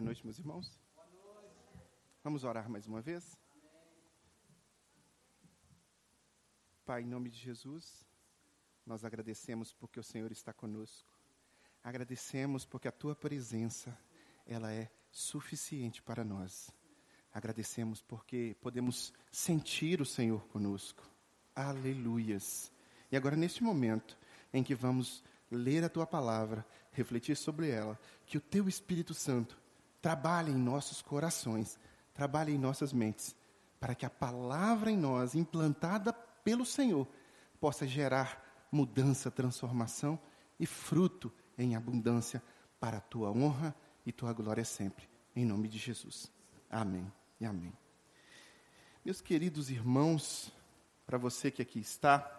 Boa noite, meus irmãos. Vamos orar mais uma vez? Pai, em nome de Jesus, nós agradecemos porque o Senhor está conosco. Agradecemos porque a tua presença, ela é suficiente para nós. Agradecemos porque podemos sentir o Senhor conosco. Aleluias. E agora, neste momento em que vamos ler a tua palavra, refletir sobre ela, que o teu Espírito Santo trabalhe em nossos corações, trabalhe em nossas mentes, para que a palavra em nós, implantada pelo Senhor, possa gerar mudança, transformação e fruto em abundância para a tua honra e tua glória sempre. Em nome de Jesus. Amém e amém. Meus queridos irmãos, para você que aqui está,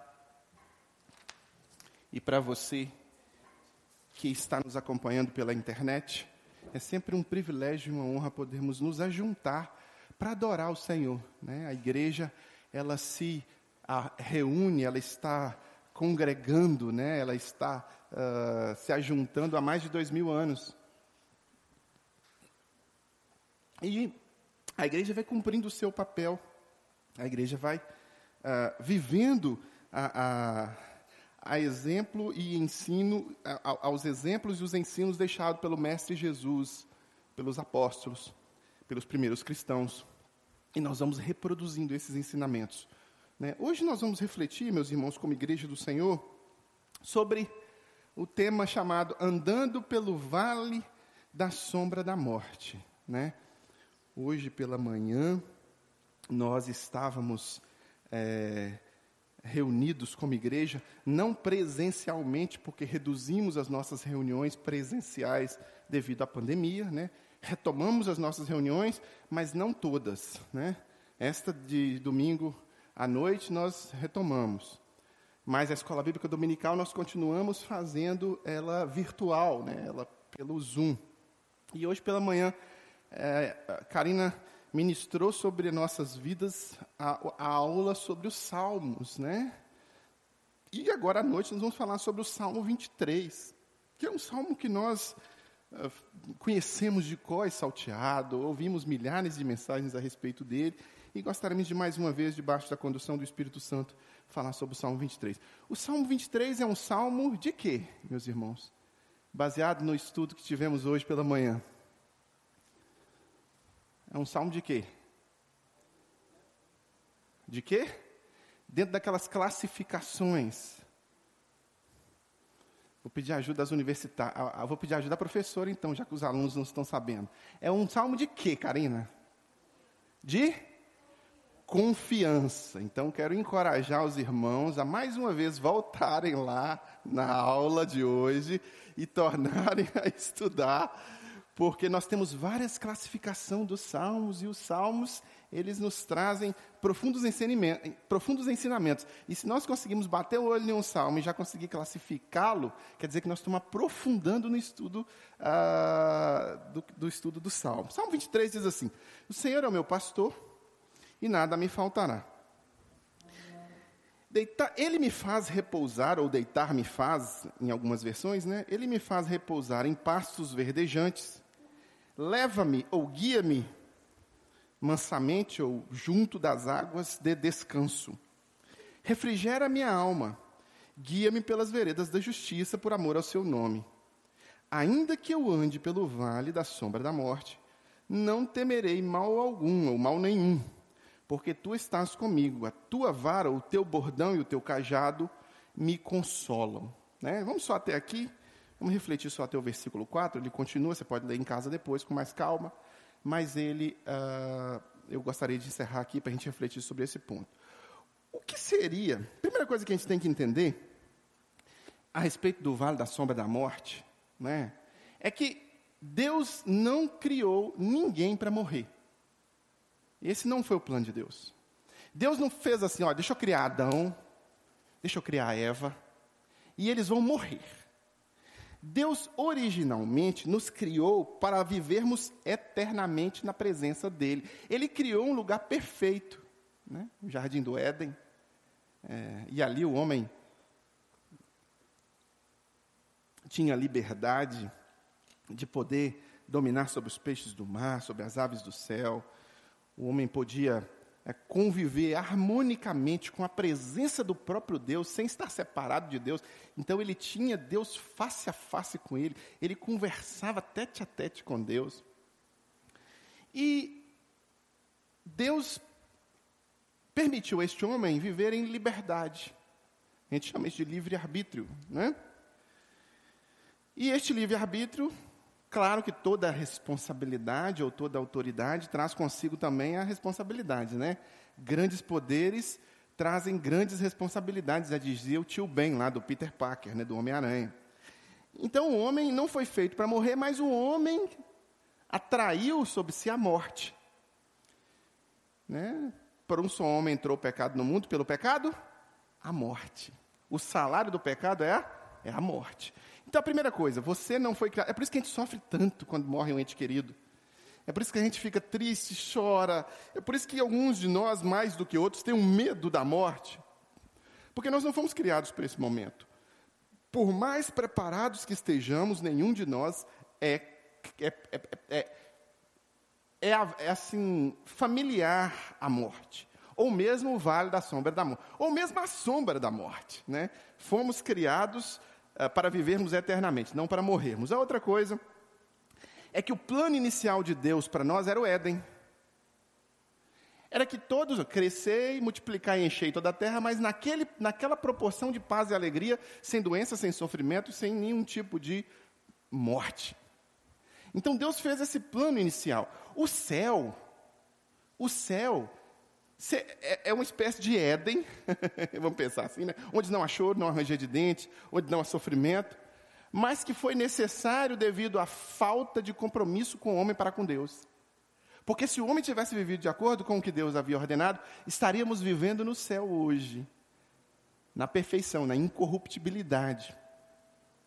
e para você que está nos acompanhando pela internet, é sempre um privilégio e uma honra podermos nos ajuntar para adorar o Senhor. Né? A igreja, ela se a, reúne, ela está congregando, né? ela está uh, se ajuntando há mais de dois mil anos. E a igreja vai cumprindo o seu papel, a igreja vai uh, vivendo a, a a exemplo e ensino, a, aos exemplos e os ensinos deixados pelo Mestre Jesus, pelos apóstolos, pelos primeiros cristãos. E nós vamos reproduzindo esses ensinamentos. Né? Hoje nós vamos refletir, meus irmãos, como Igreja do Senhor, sobre o tema chamado Andando pelo Vale da Sombra da Morte. Né? Hoje pela manhã, nós estávamos. É, reunidos como igreja, não presencialmente, porque reduzimos as nossas reuniões presenciais devido à pandemia, né? Retomamos as nossas reuniões, mas não todas, né? Esta de domingo à noite nós retomamos. Mas a escola bíblica dominical nós continuamos fazendo ela virtual, né? Ela pelo Zoom. E hoje pela manhã, é, Karina ministrou sobre nossas vidas a, a, aula sobre os Salmos, né? E agora à noite nós vamos falar sobre o Salmo 23, que é um salmo que nós uh, conhecemos de cor e salteado, ouvimos milhares de mensagens a respeito dele, e gostaríamos de mais uma vez, debaixo da condução do Espírito Santo, falar sobre o Salmo 23. O Salmo 23 é um salmo de quê, meus irmãos? Baseado no estudo que tivemos hoje pela manhã. É um salmo de quê? De quê? Dentro daquelas classificações. Vou pedir ajuda às universitárias. Vou pedir ajuda à professora, então, já que os alunos não estão sabendo. É um salmo de quê, Karina? De confiança. Então, quero encorajar os irmãos a mais uma vez voltarem lá na aula de hoje e tornarem a estudar porque nós temos várias classificações dos salmos e os salmos eles nos trazem profundos ensinamentos, profundos ensinamentos. E se nós conseguimos bater o olho em um salmo e já conseguir classificá-lo, quer dizer que nós estamos aprofundando no estudo uh, do, do, estudo do salmo. Salmo 23 diz assim: O Senhor é o meu pastor e nada me faltará. Deitar, ele me faz repousar, ou deitar me faz, em algumas versões, né? Ele me faz repousar em pastos verdejantes Leva-me ou guia-me mansamente ou junto das águas de descanso. Refrigera minha alma. Guia-me pelas veredas da justiça por amor ao seu nome. Ainda que eu ande pelo vale da sombra da morte, não temerei mal algum ou mal nenhum, porque tu estás comigo. A tua vara, o teu bordão e o teu cajado me consolam. Né? Vamos só até aqui. Vamos refletir só até o versículo 4, ele continua, você pode ler em casa depois com mais calma, mas ele, uh, eu gostaria de encerrar aqui para a gente refletir sobre esse ponto. O que seria, primeira coisa que a gente tem que entender a respeito do vale da sombra da morte, né, é que Deus não criou ninguém para morrer. Esse não foi o plano de Deus. Deus não fez assim, ó, deixa eu criar Adão, deixa eu criar Eva, e eles vão morrer. Deus originalmente nos criou para vivermos eternamente na presença dEle. Ele criou um lugar perfeito, né? o jardim do Éden. É, e ali o homem tinha liberdade de poder dominar sobre os peixes do mar, sobre as aves do céu. O homem podia é, conviver harmonicamente com a presença do próprio Deus, sem estar separado de Deus. Então ele tinha Deus face a face com ele, ele conversava tete a tete com Deus. E Deus permitiu a este homem viver em liberdade. A gente chama isso de livre-arbítrio, né? E este livre-arbítrio, claro que toda responsabilidade ou toda autoridade traz consigo também a responsabilidade, né? Grandes poderes trazem grandes responsabilidades, já dizia o tio Ben lá do Peter Parker, né, do Homem-Aranha. Então o homem não foi feito para morrer, mas o homem atraiu sobre si a morte. Né? Por um só homem entrou o pecado no mundo, pelo pecado, a morte. O salário do pecado é é a morte. Então, a primeira coisa, você não foi criado. É por isso que a gente sofre tanto quando morre um ente querido. É por isso que a gente fica triste, chora. É por isso que alguns de nós, mais do que outros, têm um medo da morte. Porque nós não fomos criados para esse momento. Por mais preparados que estejamos, nenhum de nós é, é, é, é é, é assim, familiar à morte. Ou mesmo o vale da sombra da morte. Ou mesmo a sombra da morte. Né? Fomos criados uh, para vivermos eternamente, não para morrermos. A outra coisa é que o plano inicial de Deus para nós era o Éden. Era que todos crescer e multiplicar e encher toda a terra, mas naquele, naquela proporção de paz e alegria, sem doença, sem sofrimento, sem nenhum tipo de morte. Então Deus fez esse plano inicial. O céu, o céu, é, é uma espécie de Éden, vamos pensar assim, né? onde não há choro, não há ranger de dente, onde não há sofrimento, mas que foi necessário devido à falta de compromisso com o homem para com Deus. Porque se o homem tivesse vivido de acordo com o que Deus havia ordenado, estaríamos vivendo no céu hoje, na perfeição, na incorruptibilidade.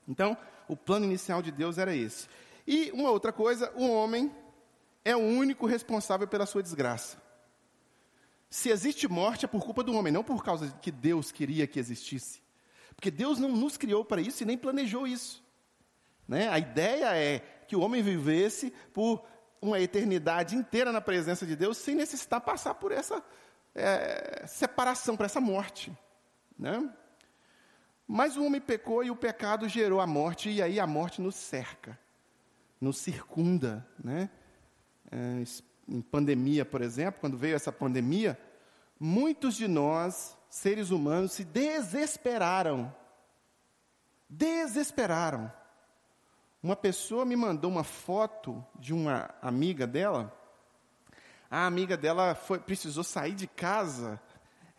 Então, o plano inicial de Deus era esse. E uma outra coisa, o homem é o único responsável pela sua desgraça. Se existe morte é por culpa do homem, não por causa que Deus queria que existisse. Porque Deus não nos criou para isso e nem planejou isso. Né? A ideia é que o homem vivesse por uma eternidade inteira na presença de Deus sem necessitar passar por essa é, separação, por essa morte. Né? Mas o homem pecou e o pecado gerou a morte, e aí a morte nos cerca nos circunda. Né? É, em pandemia, por exemplo, quando veio essa pandemia, muitos de nós, seres humanos, se desesperaram. Desesperaram. Uma pessoa me mandou uma foto de uma amiga dela. A amiga dela foi, precisou sair de casa.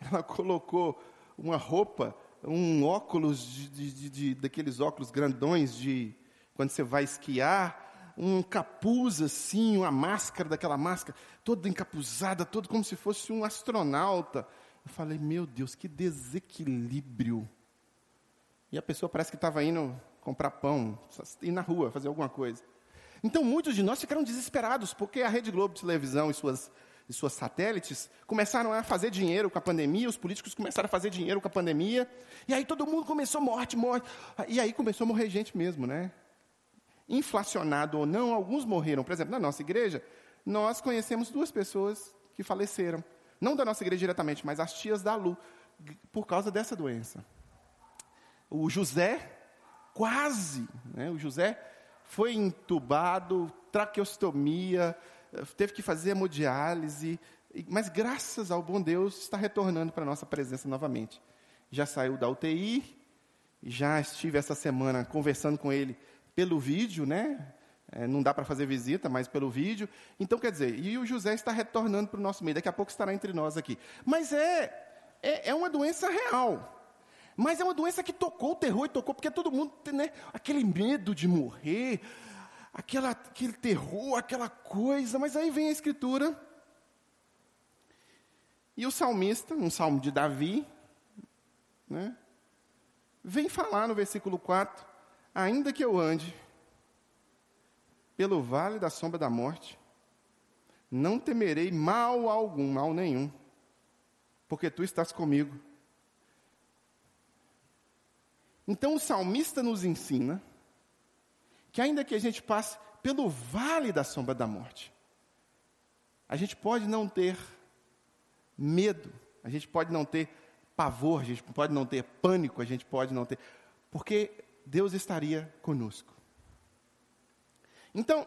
Ela colocou uma roupa, um óculos de, de, de, daqueles óculos grandões de quando você vai esquiar, um capuz assim, uma máscara daquela máscara, toda encapuzada, todo como se fosse um astronauta. Eu falei, meu Deus, que desequilíbrio. E a pessoa parece que estava indo comprar pão, ir na rua, fazer alguma coisa. Então, muitos de nós ficaram desesperados, porque a Rede Globo de televisão e suas, e suas satélites começaram a fazer dinheiro com a pandemia, os políticos começaram a fazer dinheiro com a pandemia, e aí todo mundo começou morte, morte. E aí começou a morrer gente mesmo, né? Inflacionado ou não, alguns morreram. Por exemplo, na nossa igreja, nós conhecemos duas pessoas que faleceram. Não da nossa igreja diretamente, mas as tias da Lu, por causa dessa doença. O José, quase, né, o José foi entubado, traqueostomia, teve que fazer hemodiálise, mas graças ao bom Deus está retornando para a nossa presença novamente. Já saiu da UTI, já estive essa semana conversando com ele pelo vídeo, né? É, não dá para fazer visita, mas pelo vídeo. Então, quer dizer, e o José está retornando para o nosso meio, daqui a pouco estará entre nós aqui. Mas é, é, é uma doença real. Mas é uma doença que tocou o terror e tocou, porque todo mundo tem né, aquele medo de morrer, aquela, aquele terror, aquela coisa. Mas aí vem a Escritura. E o salmista, um salmo de Davi, né, vem falar no versículo 4 Ainda que eu ande pelo vale da sombra da morte, não temerei mal algum, mal nenhum, porque tu estás comigo. Então o salmista nos ensina que, ainda que a gente passe pelo vale da sombra da morte. A gente pode não ter medo, a gente pode não ter pavor, a gente pode não ter pânico, a gente pode não ter. Porque Deus estaria conosco. Então,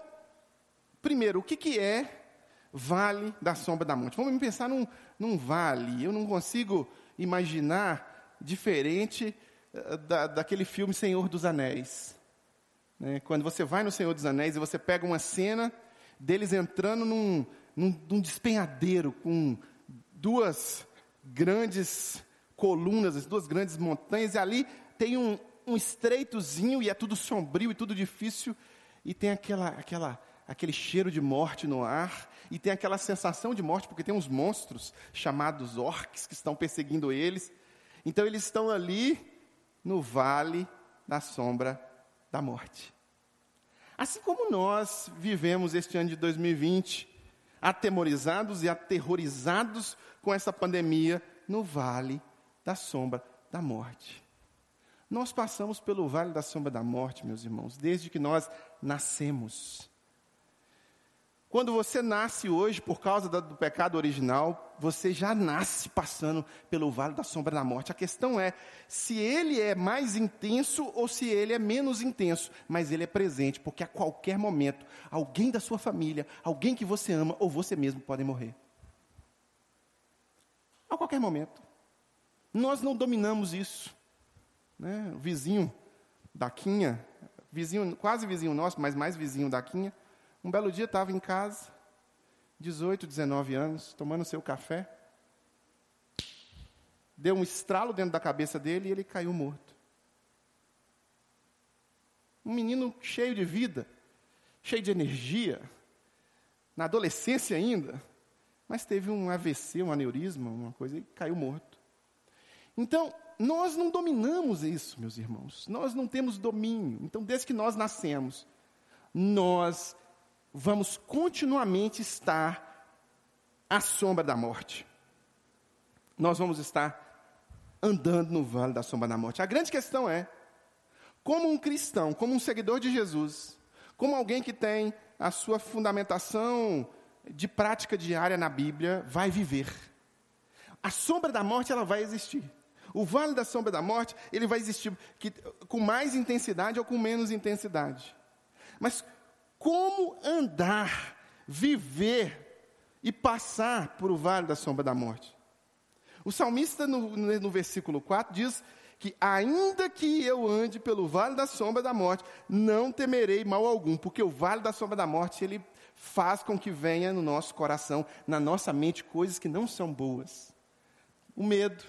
primeiro, o que, que é vale da sombra da morte? Vamos pensar num, num vale. Eu não consigo imaginar diferente uh, da, daquele filme Senhor dos Anéis. Né? Quando você vai no Senhor dos Anéis e você pega uma cena deles entrando num, num, num despenhadeiro com duas grandes colunas, duas grandes montanhas, e ali tem um, um estreitozinho e é tudo sombrio e tudo difícil, e tem aquela, aquela, aquele cheiro de morte no ar, e tem aquela sensação de morte, porque tem uns monstros chamados orcs que estão perseguindo eles. Então eles estão ali no vale da sombra da morte. Assim como nós vivemos este ano de 2020, atemorizados e aterrorizados com essa pandemia no vale da sombra da morte. Nós passamos pelo vale da sombra da morte, meus irmãos, desde que nós nascemos. Quando você nasce hoje, por causa do pecado original, você já nasce passando pelo vale da sombra da morte. A questão é se ele é mais intenso ou se ele é menos intenso, mas ele é presente, porque a qualquer momento, alguém da sua família, alguém que você ama ou você mesmo podem morrer. A qualquer momento. Nós não dominamos isso. Né? O vizinho da Quinha, vizinho, quase vizinho nosso, mas mais vizinho da Quinha, um belo dia estava em casa, 18, 19 anos, tomando seu café. Deu um estralo dentro da cabeça dele e ele caiu morto. Um menino cheio de vida, cheio de energia, na adolescência ainda, mas teve um AVC, um aneurisma, uma coisa, e caiu morto. Então, nós não dominamos isso, meus irmãos. Nós não temos domínio. Então, desde que nós nascemos, nós vamos continuamente estar à sombra da morte. Nós vamos estar andando no vale da sombra da morte. A grande questão é: como um cristão, como um seguidor de Jesus, como alguém que tem a sua fundamentação de prática diária na Bíblia, vai viver? A sombra da morte ela vai existir. O vale da sombra da morte, ele vai existir que, com mais intensidade ou com menos intensidade. Mas como andar, viver e passar por o vale da sombra da morte? O salmista, no, no versículo 4, diz que, ainda que eu ande pelo vale da sombra da morte, não temerei mal algum, porque o vale da sombra da morte, ele faz com que venha no nosso coração, na nossa mente, coisas que não são boas. O medo,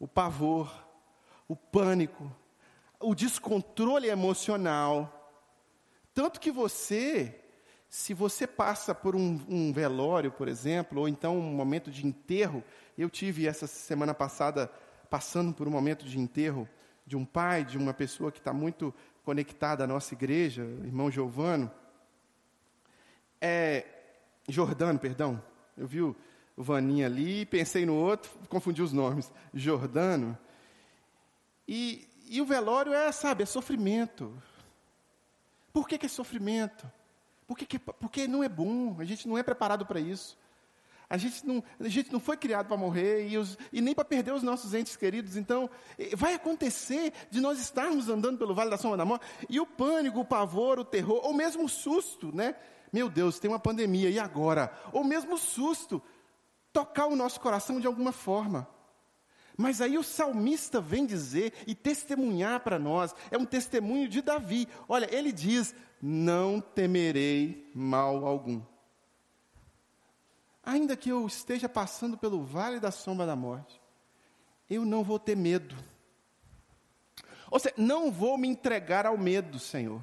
o pavor, o pânico, o descontrole emocional. Tanto que você, se você passa por um, um, velório, por exemplo, ou então um momento de enterro, eu tive essa semana passada passando por um momento de enterro de um pai, de uma pessoa que está muito conectada à nossa igreja, irmão Giovano, é, Jordano, perdão, eu vi o, Vaninha ali, pensei no outro, confundi os nomes, Jordano. E, e o velório é, sabe, é sofrimento. Por que, que é sofrimento? Porque, que, porque não é bom, a gente não é preparado para isso. A gente não, a gente não foi criado para morrer e, os, e nem para perder os nossos entes queridos. Então, vai acontecer de nós estarmos andando pelo vale da sombra da morte e o pânico, o pavor, o terror, ou mesmo o susto, né? Meu Deus, tem uma pandemia, e agora? Ou mesmo o susto tocar o nosso coração de alguma forma. Mas aí o salmista vem dizer e testemunhar para nós, é um testemunho de Davi. Olha, ele diz: Não temerei mal algum. Ainda que eu esteja passando pelo vale da sombra da morte, eu não vou ter medo. Ou seja, não vou me entregar ao medo, Senhor.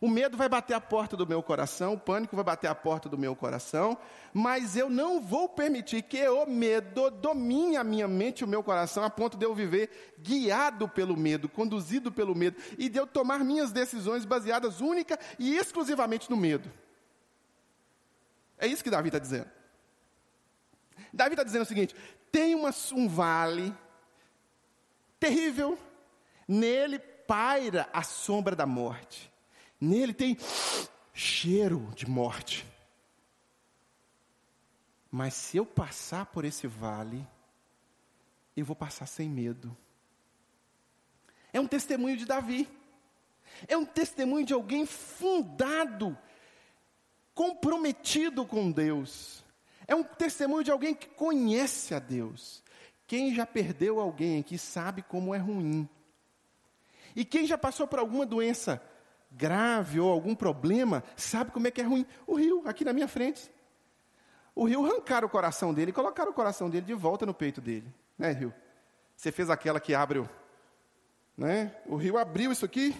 O medo vai bater a porta do meu coração, o pânico vai bater a porta do meu coração, mas eu não vou permitir que o medo domine a minha mente e o meu coração a ponto de eu viver guiado pelo medo, conduzido pelo medo e de eu tomar minhas decisões baseadas única e exclusivamente no medo. É isso que Davi está dizendo. Davi está dizendo o seguinte: tem uma, um vale terrível, nele paira a sombra da morte. Nele tem cheiro de morte. Mas se eu passar por esse vale, eu vou passar sem medo. É um testemunho de Davi. É um testemunho de alguém fundado, comprometido com Deus. É um testemunho de alguém que conhece a Deus. Quem já perdeu alguém aqui sabe como é ruim. E quem já passou por alguma doença grave ou algum problema, sabe como é que é ruim. O rio, aqui na minha frente. O rio arrancaram o coração dele e colocaram o coração dele de volta no peito dele. Né, rio? Você fez aquela que abre o. Né? O rio abriu isso aqui,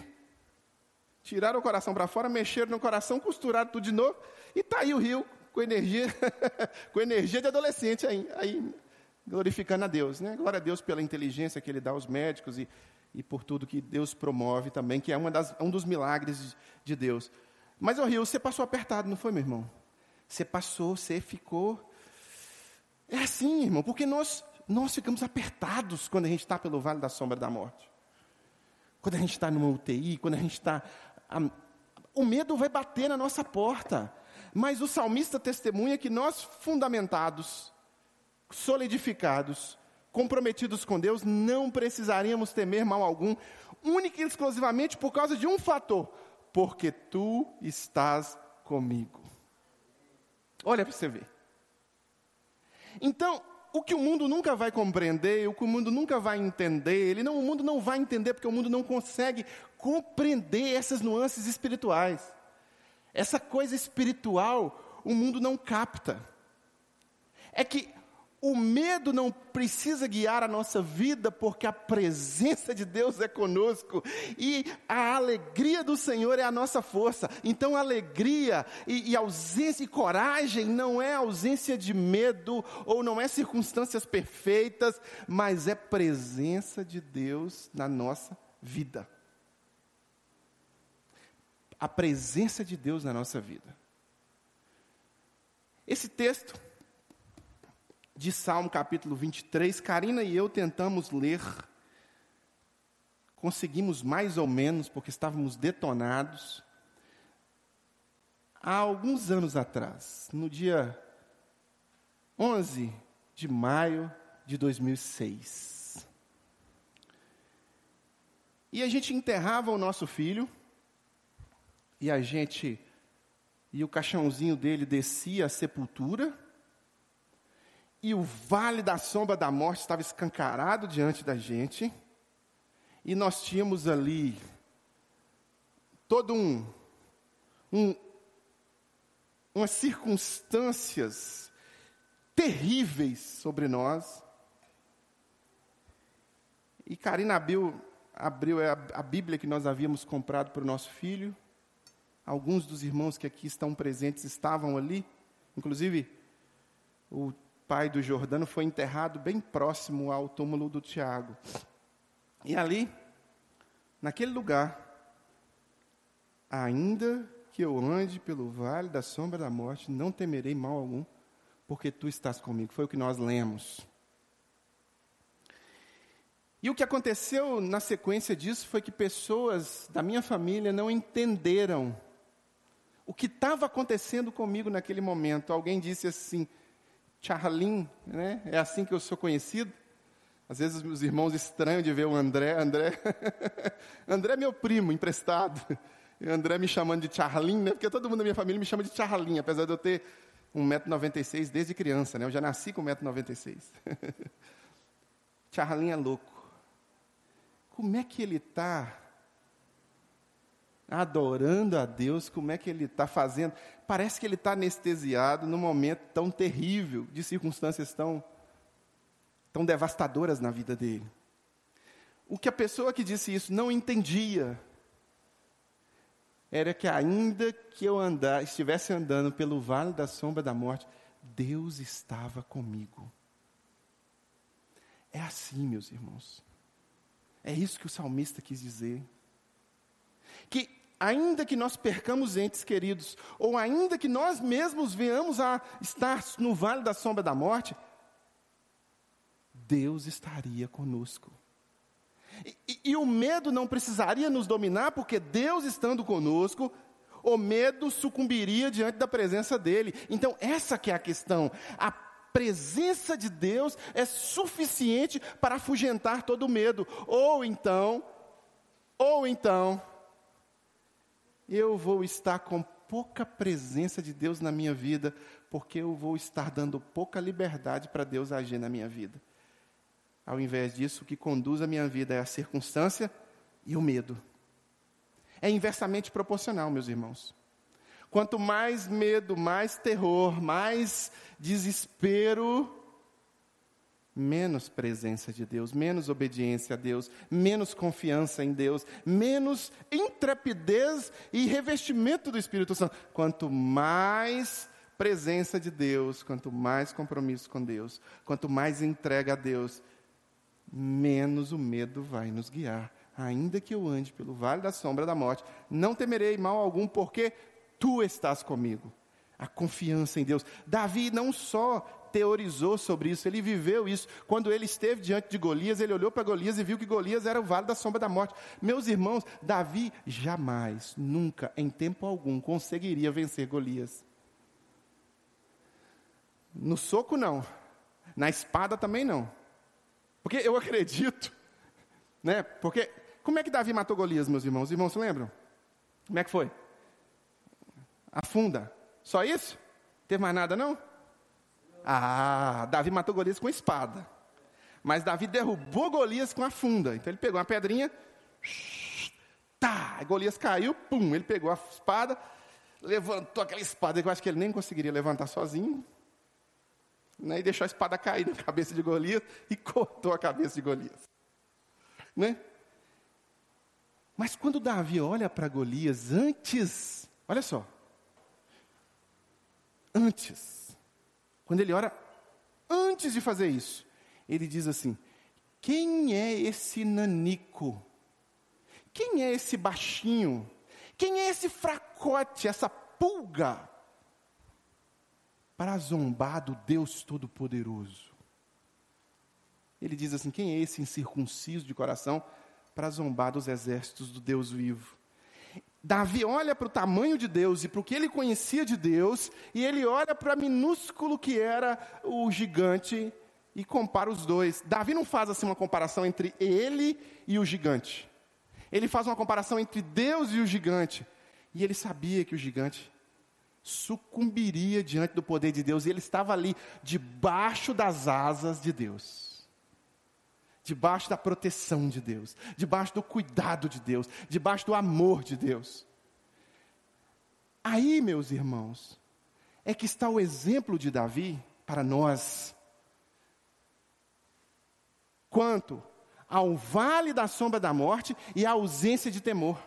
tiraram o coração para fora, mexeram no coração, costuraram tudo de novo, e está aí o rio com energia, com energia de adolescente aí, aí, glorificando a Deus, né? Glória a Deus pela inteligência que Ele dá aos médicos e, e por tudo que Deus promove também, que é uma das, um dos milagres de Deus. Mas, o Rio, você passou apertado, não foi, meu irmão? Você passou, você ficou. É assim, irmão, porque nós, nós ficamos apertados quando a gente está pelo vale da sombra da morte. Quando a gente está numa UTI, quando a gente está. O medo vai bater na nossa porta. Mas o salmista testemunha que nós, fundamentados, solidificados, comprometidos com Deus, não precisaríamos temer mal algum, única e exclusivamente por causa de um fator: porque tu estás comigo. Olha para você ver. Então, o que o mundo nunca vai compreender, o que o mundo nunca vai entender, ele não, o mundo não vai entender porque o mundo não consegue compreender essas nuances espirituais. Essa coisa espiritual, o mundo não capta. É que o medo não precisa guiar a nossa vida, porque a presença de Deus é conosco e a alegria do Senhor é a nossa força. Então, alegria e, e, ausência e coragem não é ausência de medo ou não é circunstâncias perfeitas, mas é presença de Deus na nossa vida a presença de Deus na nossa vida. Esse texto de Salmo capítulo 23, Karina e eu tentamos ler, conseguimos mais ou menos, porque estávamos detonados, há alguns anos atrás, no dia 11 de maio de 2006. E a gente enterrava o nosso filho, e a gente e o caixãozinho dele descia a sepultura, e o vale da sombra da morte estava escancarado diante da gente, e nós tínhamos ali todo um, um umas circunstâncias terríveis sobre nós. E Karina abriu, abriu a, a Bíblia que nós havíamos comprado para o nosso filho, Alguns dos irmãos que aqui estão presentes estavam ali. Inclusive, o pai do Jordano foi enterrado bem próximo ao túmulo do Tiago. E ali, naquele lugar, ainda que eu ande pelo vale da sombra da morte, não temerei mal algum, porque tu estás comigo. Foi o que nós lemos. E o que aconteceu na sequência disso foi que pessoas da minha família não entenderam o que estava acontecendo comigo naquele momento. Alguém disse assim, Charlin, né? é assim que eu sou conhecido. Às vezes os irmãos estranham de ver o André. André, André é meu primo, emprestado. E André me chamando de Charlin, né? porque todo mundo da minha família me chama de Charlin, apesar de eu ter 1,96m desde criança. Né? Eu já nasci com 1,96m. Charlin é louco. Como é que ele está adorando a Deus, como é que ele está fazendo? Parece que ele está anestesiado num momento tão terrível, de circunstâncias tão, tão devastadoras na vida dele. O que a pessoa que disse isso não entendia era que ainda que eu andar, estivesse andando pelo vale da sombra da morte, Deus estava comigo. É assim, meus irmãos. É isso que o salmista quis dizer. Que ainda que nós percamos entes queridos, ou ainda que nós mesmos venhamos a estar no vale da sombra da morte, Deus estaria conosco. E, e, o medo não precisaria nos dominar, porque Deus estando conosco, o medo sucumbiria diante da presença dele. Então, essa que é a questão. A presença de Deus é suficiente para afugentar todo medo. Ou então, ou então, eu vou estar com pouca presença de Deus na minha vida, porque eu vou estar dando pouca liberdade para Deus agir na minha vida. Ao invés disso, o que conduz a minha vida é a circunstância e o medo. É inversamente proporcional, meus irmãos. Quanto mais medo, mais terror, mais desespero, menos presença de Deus, menos obediência a Deus, menos confiança em Deus, menos intrepidez e revestimento do Espírito Santo. Quanto mais presença de Deus, quanto mais compromisso com Deus, quanto mais entrega a Deus, menos o medo vai nos guiar. Ainda que eu ande pelo vale da sombra da morte, não temerei mal algum, porque tu estás comigo. A confiança em Deus. Davi não só teorizou sobre isso, ele viveu isso. Quando ele esteve diante de Golias, ele olhou para Golias e viu que Golias era o vale da sombra da morte. Meus irmãos, Davi jamais, nunca, em tempo algum, conseguiria vencer Golias. No soco, não. Na espada também não. Porque eu acredito, né? Porque como é que Davi matou Golias, meus irmãos? Os irmãos se lembram? Como é que foi? Afunda. Só isso? Teve mais nada não? Ah, Davi matou Golias com espada. Mas Davi derrubou Golias com a funda. Então ele pegou uma pedrinha, tá, Golias caiu, pum, ele pegou a espada, levantou aquela espada que eu acho que ele nem conseguiria levantar sozinho né, e deixou a espada cair na cabeça de Golias e cortou a cabeça de Golias. Né? Mas quando Davi olha para Golias antes, olha só, antes, quando ele ora antes de fazer isso, ele diz assim: quem é esse nanico? Quem é esse baixinho? Quem é esse fracote, essa pulga para zombar do Deus Todo-Poderoso. Ele diz assim: quem é esse incircunciso de coração para zombar dos exércitos do Deus vivo? Davi olha para o tamanho de Deus e para o que ele conhecia de Deus, e ele olha para minúsculo que era o gigante e compara os dois. Davi não faz assim uma comparação entre ele e o gigante. Ele faz uma comparação entre Deus e o gigante. E ele sabia que o gigante sucumbiria diante do poder de Deus, e ele estava ali, debaixo das asas de Deus, debaixo da proteção de Deus, debaixo do cuidado de Deus, debaixo do amor de Deus. Aí, meus irmãos, é que está o exemplo de Davi para nós. Quanto ao vale da sombra da morte e à ausência de temor.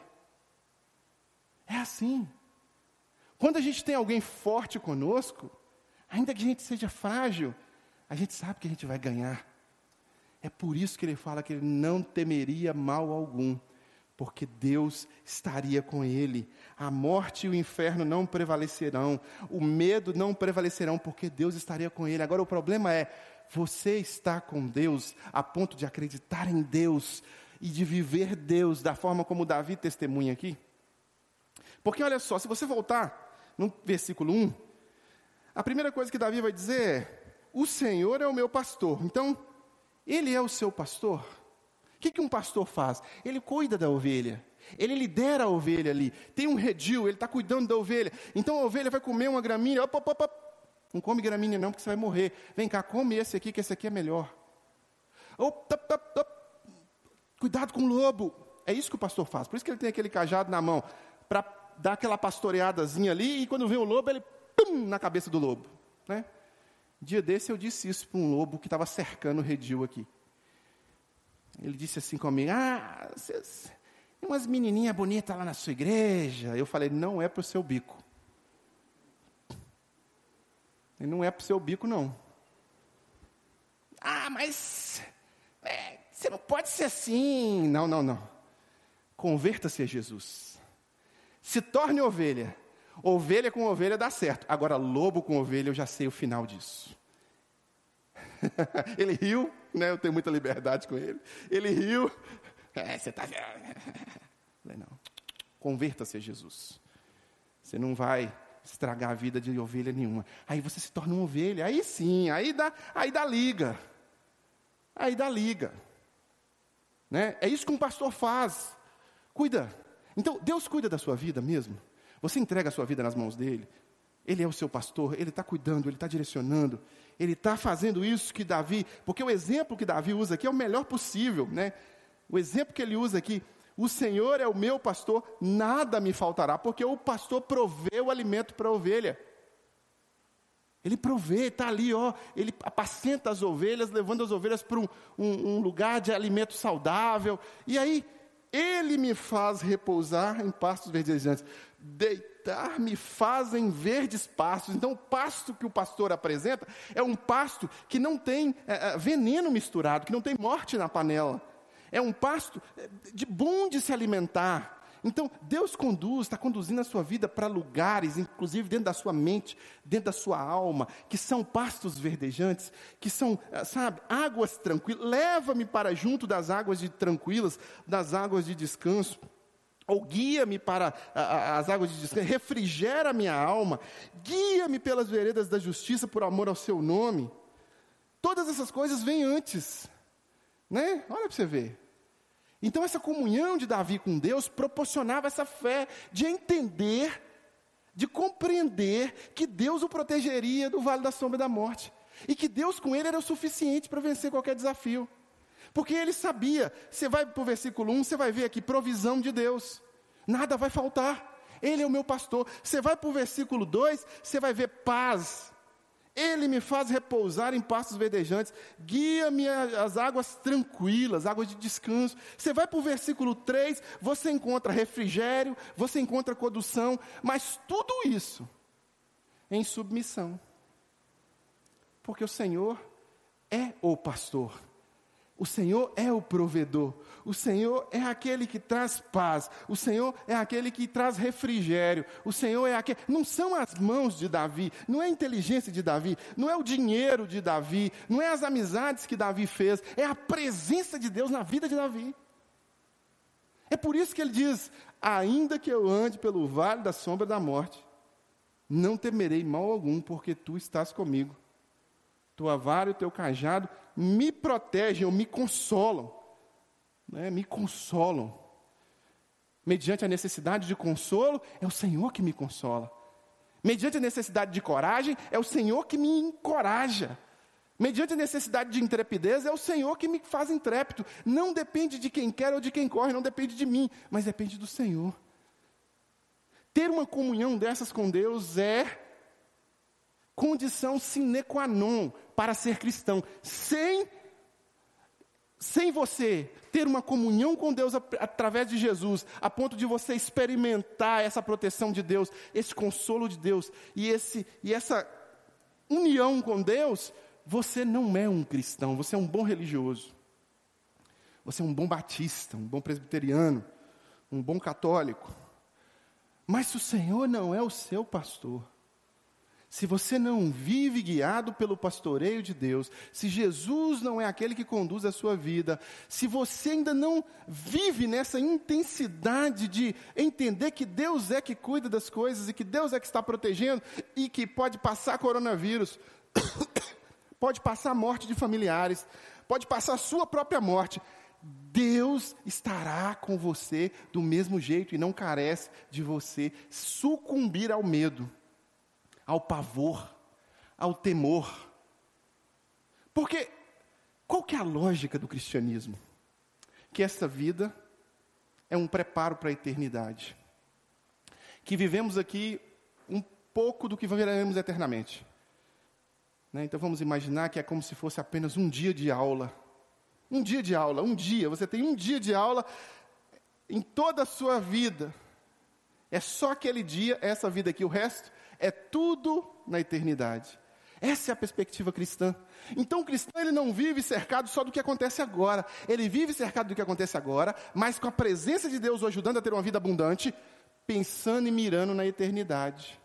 É assim. Quando a gente tem alguém forte conosco, ainda que a gente seja frágil, a gente sabe que a gente vai ganhar. É por isso que ele fala que ele não temeria mal algum, porque Deus estaria com ele. A morte e o inferno não prevalecerão, o medo não prevalecerão, porque Deus estaria com ele. Agora o problema é, você está com Deus a ponto de acreditar em Deus e de viver Deus da forma como Davi testemunha aqui? Porque olha só, se você voltar no versículo 1, a primeira coisa que Davi vai dizer é: O Senhor é o meu pastor. Então, ele é o seu pastor. O que, que um pastor faz? Ele cuida da ovelha. Ele lidera a ovelha ali. Tem um redil, ele está cuidando da ovelha. Então a ovelha vai comer uma op, não come gramínea não, porque você vai morrer. Vem cá, come esse aqui, que esse aqui é melhor. Cuidado com o lobo. É isso que o pastor faz. Por isso que ele tem aquele cajado na mão. Para dá aquela pastoreadazinha ali, e quando vê o lobo, ele pum, na cabeça do lobo. Né? Dia desse eu disse isso para um lobo que estava cercando o redil aqui. Ele disse assim comigo: Ah, tem umas menininhas bonitas lá na sua igreja. Eu falei: Não é para o seu bico. E não é para o seu bico, não. Ah, mas é, você não pode ser assim. Não, não, não. Converta-se a Jesus se torne ovelha. Ovelha com ovelha dá certo. Agora, lobo com ovelha, eu já sei o final disso. ele riu, né? Eu tenho muita liberdade com ele. Ele riu, É, você está. Falei, não. Converta-se a Jesus. Você não vai estragar a vida de ovelha nenhuma. Aí você se torna uma ovelha. Aí sim, aí dá, aí dá liga. Aí dá liga. Né? É isso que um pastor faz. Cuida. Então, Deus cuida da sua vida mesmo. Você entrega a sua vida nas mãos dele. Ele é o seu pastor, ele está cuidando, ele está direcionando, ele está fazendo isso que Davi, porque o exemplo que Davi usa aqui é o melhor possível, né? O exemplo que ele usa aqui, o Senhor é o meu pastor, nada me faltará, porque o pastor provê o alimento para a ovelha. Ele provê, está ali, ó, ele apacenta as ovelhas, levando as ovelhas para um, um, um lugar de alimento saudável. E aí, ele me faz repousar em pastos verdejantes. Deitar-me fazem verdes pastos. Então, o pasto que o pastor apresenta é um pasto que não tem é, é, veneno misturado, que não tem morte na panela. É um pasto é, de bom de se alimentar. Então, Deus conduz, está conduzindo a sua vida para lugares, inclusive dentro da sua mente, dentro da sua alma, que são pastos verdejantes, que são, ah, sabe, águas tranquilas. Leva-me para junto das águas de tranquilas, das águas de descanso. Ou guia-me para as águas de descanso, refrigera minha alma, guia-me pelas veredas da justiça por amor ao seu nome. Todas essas coisas vêm antes, né? Olha para você ver. Então, essa comunhão de Davi com Deus proporcionava essa fé de entender, de compreender que Deus o protegeria do vale da sombra da morte. E que Deus com ele era o suficiente para vencer qualquer desafio. Porque ele sabia, você vai para o versículo 1, você vai ver aqui provisão de Deus. Nada vai faltar. Ele é o meu pastor. Você vai para o versículo 2, você vai ver paz. Ele me faz repousar em pastos verdejantes, guia-me às águas tranquilas, águas de descanso. Você vai para o versículo 3, você encontra refrigério, você encontra condução, mas tudo isso em submissão. Porque o Senhor é o pastor. O Senhor é o provedor, o Senhor é aquele que traz paz, o Senhor é aquele que traz refrigério, o Senhor é aquele. Não são as mãos de Davi, não é a inteligência de Davi, não é o dinheiro de Davi, não é as amizades que Davi fez, é a presença de Deus na vida de Davi. É por isso que ele diz: ainda que eu ande pelo vale da sombra da morte, não temerei mal algum, porque tu estás comigo. Tua vara e o teu cajado me protegem ou me consolam. Né? Me consolam. Mediante a necessidade de consolo, é o Senhor que me consola. Mediante a necessidade de coragem, é o Senhor que me encoraja. Mediante a necessidade de intrepidez, é o Senhor que me faz intrépido. Não depende de quem quer ou de quem corre, não depende de mim, mas depende do Senhor. Ter uma comunhão dessas com Deus é condição sine qua non para ser cristão. Sem, sem você ter uma comunhão com Deus através de Jesus, a ponto de você experimentar essa proteção de Deus, esse consolo de Deus e, esse, e essa união com Deus, você não é um cristão, você é um bom religioso. Você é um bom batista, um bom presbiteriano, um bom católico. Mas se o Senhor não é o seu pastor, se você não vive guiado pelo pastoreio de Deus, se Jesus não é aquele que conduz a sua vida, se você ainda não vive nessa intensidade de entender que Deus é que cuida das coisas e que Deus é que está protegendo e que pode passar coronavírus, pode passar morte de familiares, pode passar a sua própria morte, Deus estará com você do mesmo jeito e não carece de você sucumbir ao medo ao pavor, ao temor. Porque qual que é a lógica do cristianismo? Que esta vida é um preparo para a eternidade. Que vivemos aqui um pouco do que viveremos eternamente. Né? Então vamos imaginar que é como se fosse apenas um dia de aula. Um dia de aula, um dia. Você tem um dia de aula em toda a sua vida. É só aquele dia, essa vida aqui. O resto é tudo na eternidade. Essa é a perspectiva cristã. Então o cristão ele não vive cercado só do que acontece agora. Ele vive cercado do que acontece agora, mas com a presença de Deus o ajudando a ter uma vida abundante, pensando e mirando na eternidade.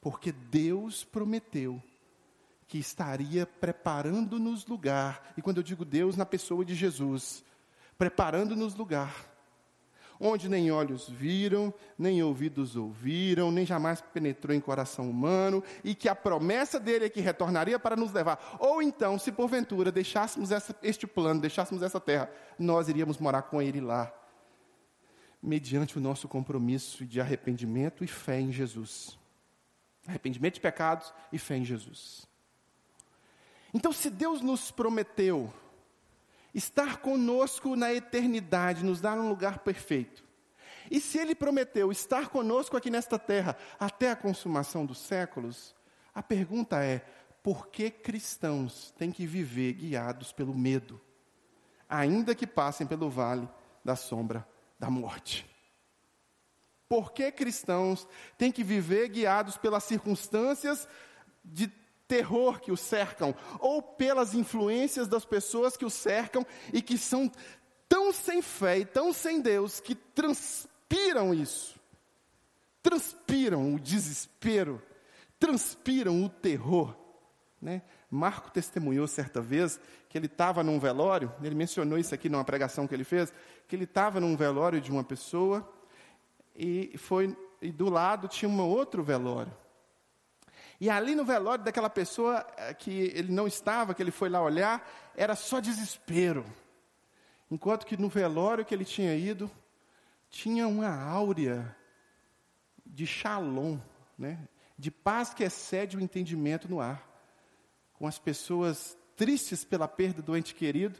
Porque Deus prometeu que estaria preparando-nos lugar, e quando eu digo Deus, na pessoa de Jesus, preparando-nos lugar, onde nem olhos viram, nem ouvidos ouviram, nem jamais penetrou em coração humano, e que a promessa dele é que retornaria para nos levar. Ou então, se porventura deixássemos essa, este plano, deixássemos essa terra, nós iríamos morar com ele lá, mediante o nosso compromisso de arrependimento e fé em Jesus. Arrependimento de pecados e fé em Jesus. Então, se Deus nos prometeu estar conosco na eternidade, nos dar um lugar perfeito, e se Ele prometeu estar conosco aqui nesta terra até a consumação dos séculos, a pergunta é: por que cristãos têm que viver guiados pelo medo, ainda que passem pelo vale da sombra da morte? Por que cristãos têm que viver guiados pelas circunstâncias de terror que o cercam, ou pelas influências das pessoas que o cercam e que são tão sem fé e tão sem Deus que transpiram isso, transpiram o desespero, transpiram o terror. Né? Marco testemunhou certa vez que ele estava num velório, ele mencionou isso aqui numa pregação que ele fez, que ele estava num velório de uma pessoa e foi e do lado tinha um outro velório. E ali no velório daquela pessoa eh, que ele não estava, que ele foi lá olhar, era só desespero. Enquanto que no velório que ele tinha ido, tinha uma áurea de shalom, né? de paz que excede o entendimento no ar. Com as pessoas tristes pela perda do ente querido,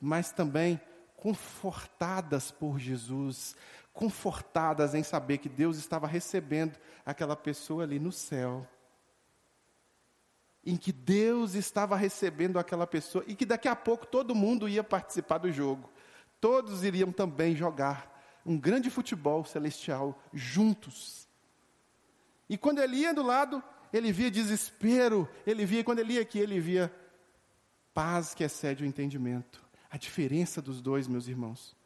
mas também confortadas por Jesus, confortadas em saber que Deus estava recebendo aquela pessoa ali no céu em que Deus estava recebendo aquela pessoa e que daqui a pouco todo mundo ia participar do jogo. Todos iriam também jogar um grande futebol celestial juntos. E quando ele ia do lado, ele via desespero, ele via, quando ele ia aqui, ele via paz que excede o entendimento. A diferença dos dois, meus irmãos,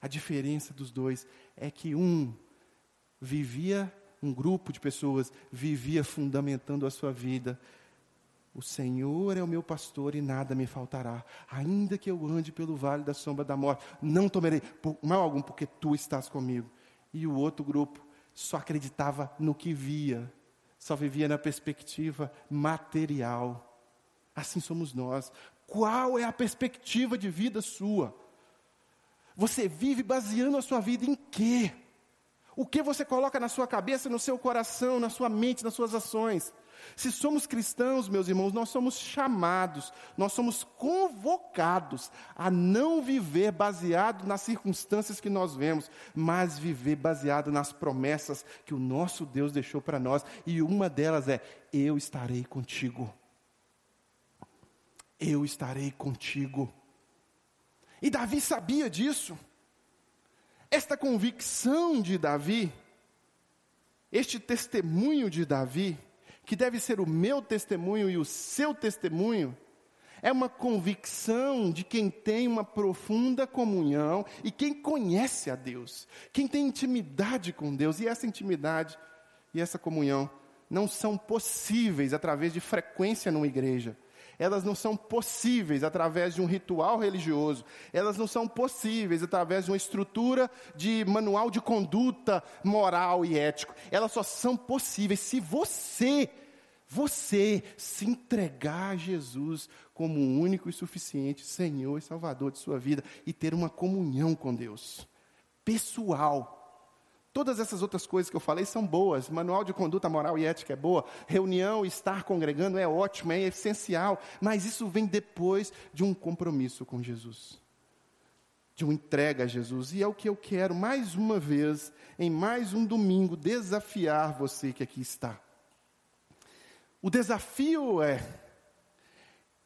a diferença dos dois é que um vivia, um grupo de pessoas vivia fundamentando a sua vida o Senhor é o meu pastor e nada me faltará. Ainda que eu ande pelo vale da sombra da morte, não tomarei mal algum, porque tu estás comigo. E o outro grupo só acreditava no que via, só vivia na perspectiva material. Assim somos nós. Qual é a perspectiva de vida sua? Você vive baseando a sua vida em quê? O que você coloca na sua cabeça, no seu coração, na sua mente, nas suas ações? Se somos cristãos, meus irmãos, nós somos chamados, nós somos convocados a não viver baseado nas circunstâncias que nós vemos, mas viver baseado nas promessas que o nosso Deus deixou para nós, e uma delas é: Eu estarei contigo. Eu estarei contigo. E Davi sabia disso. Esta convicção de Davi, este testemunho de Davi, que deve ser o meu testemunho e o seu testemunho, é uma convicção de quem tem uma profunda comunhão e quem conhece a Deus, quem tem intimidade com Deus, e essa intimidade e essa comunhão não são possíveis através de frequência numa igreja elas não são possíveis através de um ritual religioso, elas não são possíveis através de uma estrutura de manual de conduta moral e ético, elas só são possíveis se você, você se entregar a Jesus como o único e suficiente Senhor e Salvador de sua vida e ter uma comunhão com Deus, pessoal Todas essas outras coisas que eu falei são boas. Manual de conduta moral e ética é boa. Reunião, estar congregando é ótimo, é essencial. Mas isso vem depois de um compromisso com Jesus. De uma entrega a Jesus. E é o que eu quero, mais uma vez, em mais um domingo, desafiar você que aqui está. O desafio é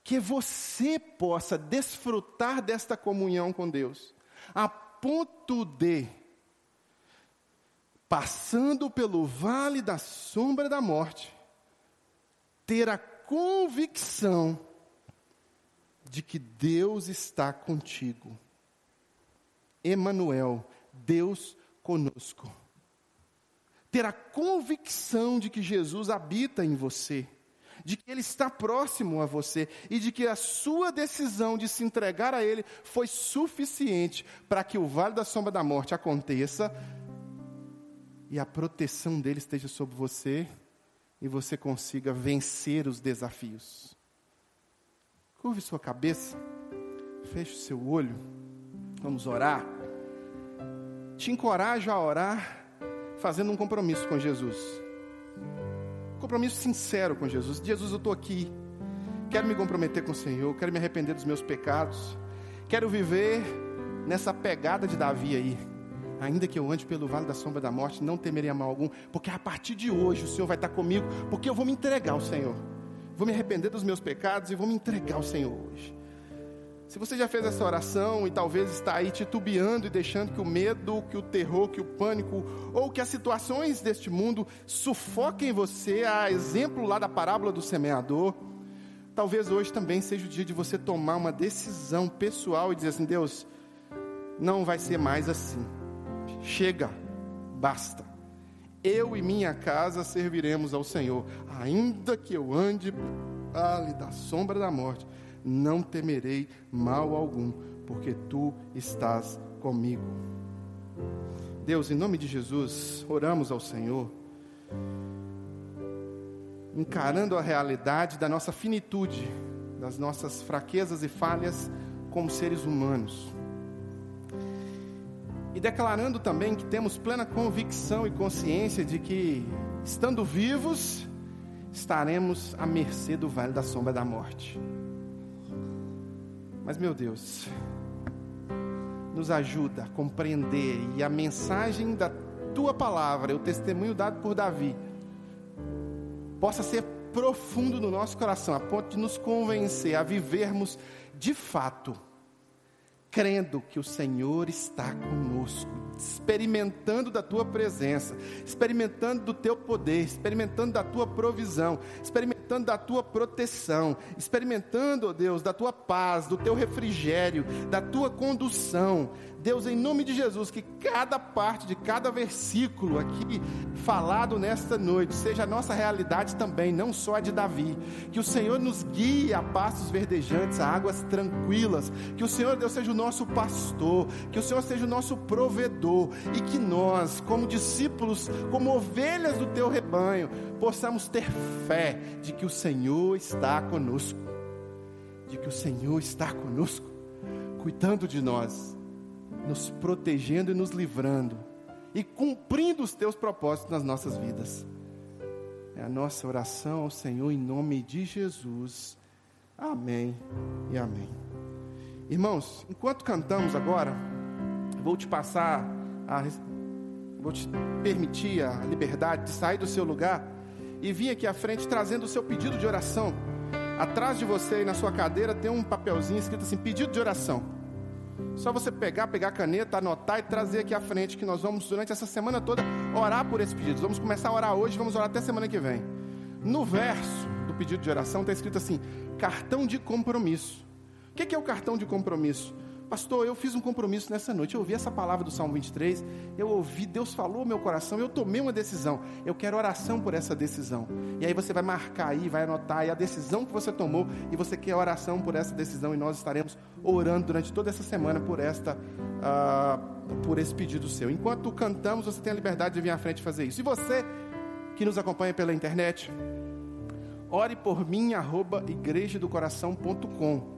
que você possa desfrutar desta comunhão com Deus, a ponto de passando pelo vale da sombra da morte, ter a convicção de que Deus está contigo. Emanuel, Deus conosco. Ter a convicção de que Jesus habita em você, de que Ele está próximo a você e de que a sua decisão de se entregar a Ele foi suficiente para que o vale da sombra da morte aconteça e a proteção dele esteja sobre você e você consiga vencer os desafios. Curve sua cabeça, feche o seu olho, vamos orar. Te encorajo a orar fazendo um compromisso com Jesus. Um compromisso sincero com Jesus. Jesus, eu estou aqui, quero me comprometer com o Senhor, quero me arrepender dos meus pecados, quero viver nessa pegada de Davi aí ainda que eu ande pelo vale da sombra da morte, não temerei mal algum, porque a partir de hoje o Senhor vai estar comigo, porque eu vou me entregar ao Senhor. Vou me arrepender dos meus pecados e vou me entregar ao Senhor hoje. Se você já fez essa oração e talvez está aí titubeando e deixando que o medo, que o terror, que o pânico ou que as situações deste mundo sufoquem você, a exemplo lá da parábola do semeador, talvez hoje também seja o dia de você tomar uma decisão pessoal e dizer assim: Deus, não vai ser mais assim. Chega, basta. Eu e minha casa serviremos ao Senhor, ainda que eu ande vale da sombra da morte, não temerei mal algum, porque tu estás comigo. Deus, em nome de Jesus, oramos ao Senhor, encarando a realidade da nossa finitude, das nossas fraquezas e falhas como seres humanos declarando também que temos plena convicção e consciência de que, estando vivos, estaremos à mercê do vale da sombra da morte. Mas, meu Deus, nos ajuda a compreender e a mensagem da tua palavra, o testemunho dado por Davi, possa ser profundo no nosso coração, a ponto de nos convencer a vivermos de fato crendo que o Senhor está conosco, experimentando da tua presença, experimentando do teu poder, experimentando da tua provisão, experimentando da tua proteção, experimentando, ó Deus, da tua paz, do teu refrigério, da tua condução, Deus, em nome de Jesus, que cada parte de cada versículo aqui falado nesta noite seja a nossa realidade também, não só a de Davi. Que o Senhor nos guie a pastos verdejantes, a águas tranquilas. Que o Senhor, Deus, seja o nosso pastor. Que o Senhor seja o nosso provedor. E que nós, como discípulos, como ovelhas do teu rebanho, possamos ter fé de que o Senhor está conosco. De que o Senhor está conosco, cuidando de nós nos protegendo e nos livrando e cumprindo os teus propósitos nas nossas vidas. É a nossa oração ao Senhor em nome de Jesus. Amém e amém. Irmãos, enquanto cantamos agora, vou te passar a vou te permitir a liberdade de sair do seu lugar e vir aqui à frente trazendo o seu pedido de oração. Atrás de você aí na sua cadeira tem um papelzinho escrito assim: pedido de oração. Só você pegar, pegar a caneta, anotar e trazer aqui à frente, que nós vamos, durante essa semana toda, orar por esse pedido. Vamos começar a orar hoje, vamos orar até semana que vem. No verso do pedido de oração está escrito assim: cartão de compromisso. O que é o cartão de compromisso? Pastor, eu fiz um compromisso nessa noite. Eu ouvi essa palavra do Salmo 23. Eu ouvi, Deus falou ao meu coração. Eu tomei uma decisão. Eu quero oração por essa decisão. E aí você vai marcar aí, vai anotar aí a decisão que você tomou. E você quer oração por essa decisão. E nós estaremos orando durante toda essa semana por esta. Uh, por esse pedido seu. Enquanto cantamos, você tem a liberdade de vir à frente fazer isso. E você que nos acompanha pela internet, ore por mim, arroba igrejadocoração.com.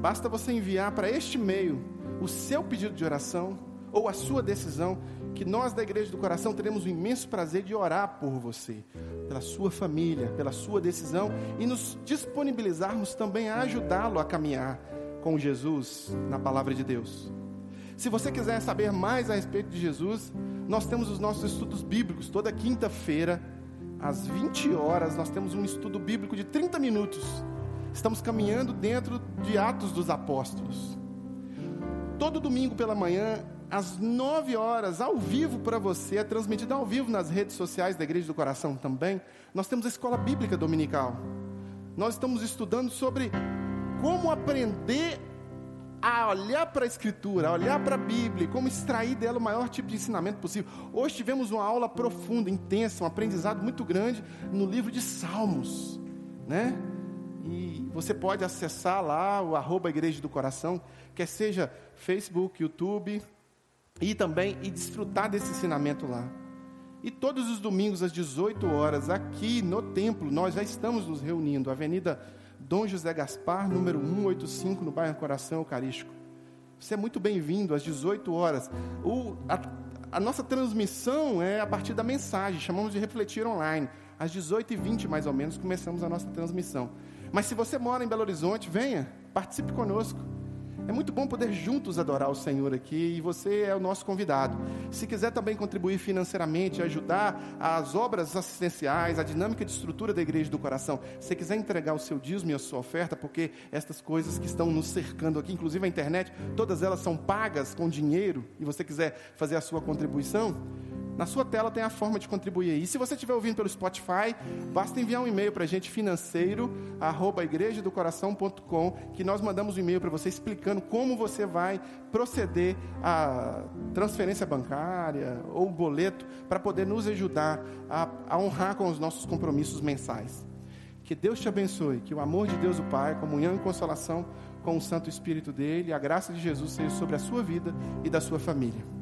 Basta você enviar para este e-mail o seu pedido de oração ou a sua decisão, que nós da Igreja do Coração teremos o imenso prazer de orar por você, pela sua família, pela sua decisão e nos disponibilizarmos também a ajudá-lo a caminhar com Jesus na palavra de Deus. Se você quiser saber mais a respeito de Jesus, nós temos os nossos estudos bíblicos toda quinta-feira, às 20 horas, nós temos um estudo bíblico de 30 minutos Estamos caminhando dentro de Atos dos Apóstolos. Todo domingo pela manhã, às nove horas, ao vivo para você, é transmitido ao vivo nas redes sociais da Igreja do Coração também. Nós temos a escola bíblica dominical. Nós estamos estudando sobre como aprender a olhar para a Escritura, a olhar para a Bíblia, como extrair dela o maior tipo de ensinamento possível. Hoje tivemos uma aula profunda, intensa, um aprendizado muito grande no livro de Salmos né? E você pode acessar lá o arroba Igreja do Coração, quer seja Facebook, YouTube, e também e desfrutar desse ensinamento lá. E todos os domingos às 18 horas, aqui no templo, nós já estamos nos reunindo, Avenida Dom José Gaspar, número 185, no bairro Coração Eucarístico. Você é muito bem-vindo às 18 horas. O, a, a, nossa transmissão é a partir da mensagem, chamamos de Refletir Online. Às 18h20, mais ou menos, começamos a nossa transmissão. Mas se você mora em Belo Horizonte, venha, participe conosco. É muito bom poder juntos adorar o Senhor aqui e você é o nosso convidado. Se quiser também contribuir financeiramente, ajudar as obras assistenciais, a dinâmica de estrutura da igreja do coração, se quiser entregar o seu dízimo e a sua oferta, porque estas coisas que estão nos cercando aqui, inclusive a internet, todas elas são pagas com dinheiro e você quiser fazer a sua contribuição, na sua tela tem a forma de contribuir. E se você estiver ouvindo pelo Spotify, basta enviar um e-mail para a gente, financeiro, arroba igrejadocoração.com, que nós mandamos um e-mail para você explicando como você vai proceder a transferência bancária ou boleto para poder nos ajudar a, a honrar com os nossos compromissos mensais. Que Deus te abençoe, que o amor de Deus o Pai, comunhão e consolação com o Santo Espírito dele, a graça de Jesus seja sobre a sua vida e da sua família.